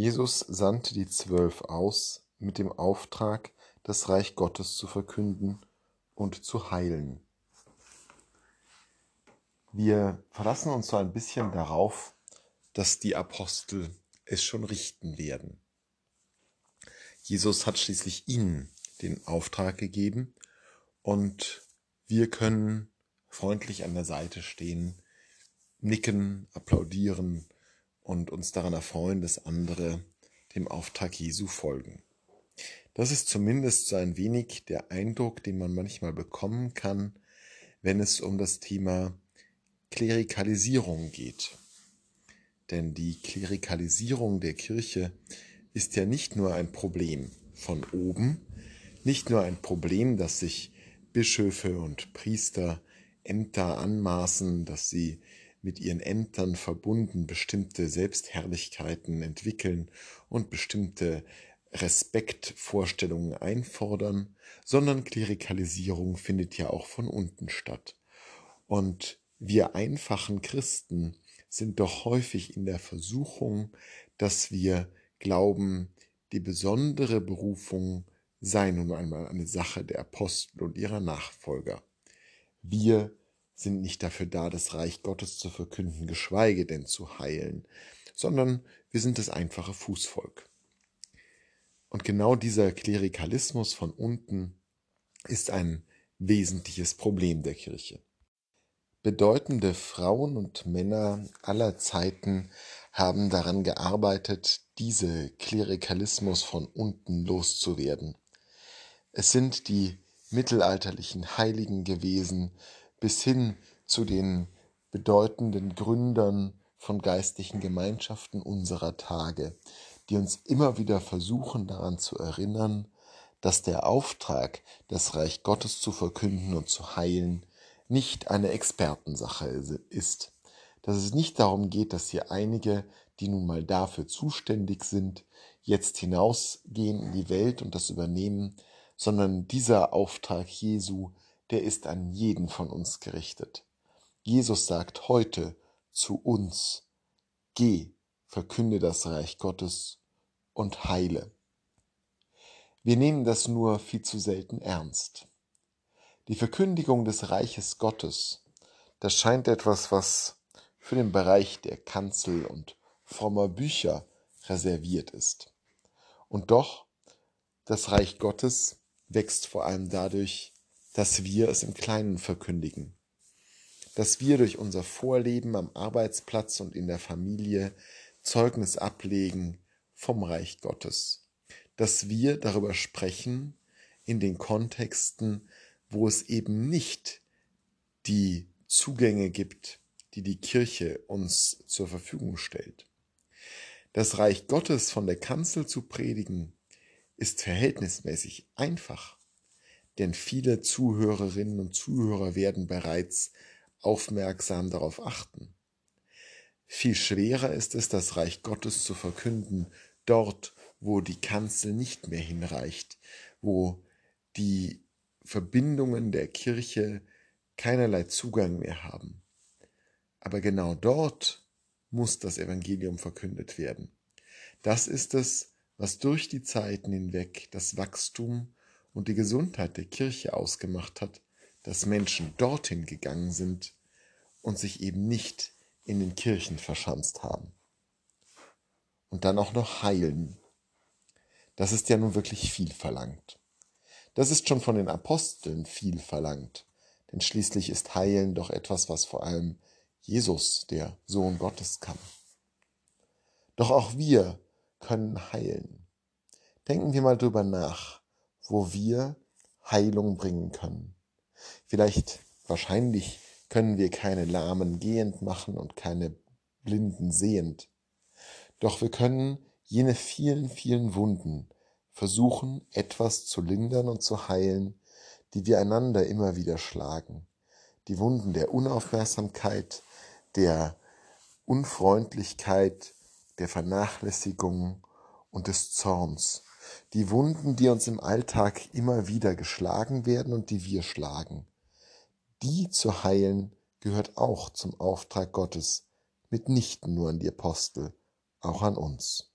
Jesus sandte die Zwölf aus mit dem Auftrag, das Reich Gottes zu verkünden und zu heilen. Wir verlassen uns so ein bisschen darauf, dass die Apostel es schon richten werden. Jesus hat schließlich ihnen den Auftrag gegeben und wir können freundlich an der Seite stehen, nicken, applaudieren und uns daran erfreuen, dass andere dem Auftrag Jesu folgen. Das ist zumindest so ein wenig der Eindruck, den man manchmal bekommen kann, wenn es um das Thema Klerikalisierung geht. Denn die Klerikalisierung der Kirche ist ja nicht nur ein Problem von oben, nicht nur ein Problem, dass sich Bischöfe und Priester Ämter anmaßen, dass sie mit ihren Ämtern verbunden bestimmte Selbstherrlichkeiten entwickeln und bestimmte Respektvorstellungen einfordern, sondern Klerikalisierung findet ja auch von unten statt. Und wir einfachen Christen sind doch häufig in der Versuchung, dass wir glauben, die besondere Berufung sei nun einmal eine Sache der Apostel und ihrer Nachfolger. Wir sind nicht dafür da, das Reich Gottes zu verkünden, geschweige denn zu heilen, sondern wir sind das einfache Fußvolk. Und genau dieser Klerikalismus von unten ist ein wesentliches Problem der Kirche. Bedeutende Frauen und Männer aller Zeiten haben daran gearbeitet, diese Klerikalismus von unten loszuwerden. Es sind die mittelalterlichen Heiligen gewesen, bis hin zu den bedeutenden Gründern von geistlichen Gemeinschaften unserer Tage, die uns immer wieder versuchen daran zu erinnern, dass der Auftrag, das Reich Gottes zu verkünden und zu heilen, nicht eine Expertensache ist, dass es nicht darum geht, dass hier einige, die nun mal dafür zuständig sind, jetzt hinausgehen in die Welt und das übernehmen, sondern dieser Auftrag Jesu der ist an jeden von uns gerichtet. Jesus sagt heute zu uns, geh, verkünde das Reich Gottes und heile. Wir nehmen das nur viel zu selten ernst. Die Verkündigung des Reiches Gottes, das scheint etwas, was für den Bereich der Kanzel und frommer Bücher reserviert ist. Und doch, das Reich Gottes wächst vor allem dadurch, dass wir es im Kleinen verkündigen, dass wir durch unser Vorleben am Arbeitsplatz und in der Familie Zeugnis ablegen vom Reich Gottes, dass wir darüber sprechen in den Kontexten, wo es eben nicht die Zugänge gibt, die die Kirche uns zur Verfügung stellt. Das Reich Gottes von der Kanzel zu predigen, ist verhältnismäßig einfach denn viele Zuhörerinnen und Zuhörer werden bereits aufmerksam darauf achten. Viel schwerer ist es, das Reich Gottes zu verkünden, dort, wo die Kanzel nicht mehr hinreicht, wo die Verbindungen der Kirche keinerlei Zugang mehr haben. Aber genau dort muss das Evangelium verkündet werden. Das ist es, was durch die Zeiten hinweg das Wachstum und die Gesundheit der Kirche ausgemacht hat, dass Menschen dorthin gegangen sind und sich eben nicht in den Kirchen verschanzt haben. Und dann auch noch heilen. Das ist ja nun wirklich viel verlangt. Das ist schon von den Aposteln viel verlangt, denn schließlich ist Heilen doch etwas, was vor allem Jesus, der Sohn Gottes, kann. Doch auch wir können heilen. Denken wir mal drüber nach wo wir Heilung bringen können. Vielleicht, wahrscheinlich können wir keine Lahmen gehend machen und keine Blinden sehend. Doch wir können jene vielen, vielen Wunden versuchen, etwas zu lindern und zu heilen, die wir einander immer wieder schlagen. Die Wunden der Unaufmerksamkeit, der Unfreundlichkeit, der Vernachlässigung und des Zorns die Wunden, die uns im Alltag immer wieder geschlagen werden und die wir schlagen. Die zu heilen gehört auch zum Auftrag Gottes, mitnichten nur an die Apostel, auch an uns.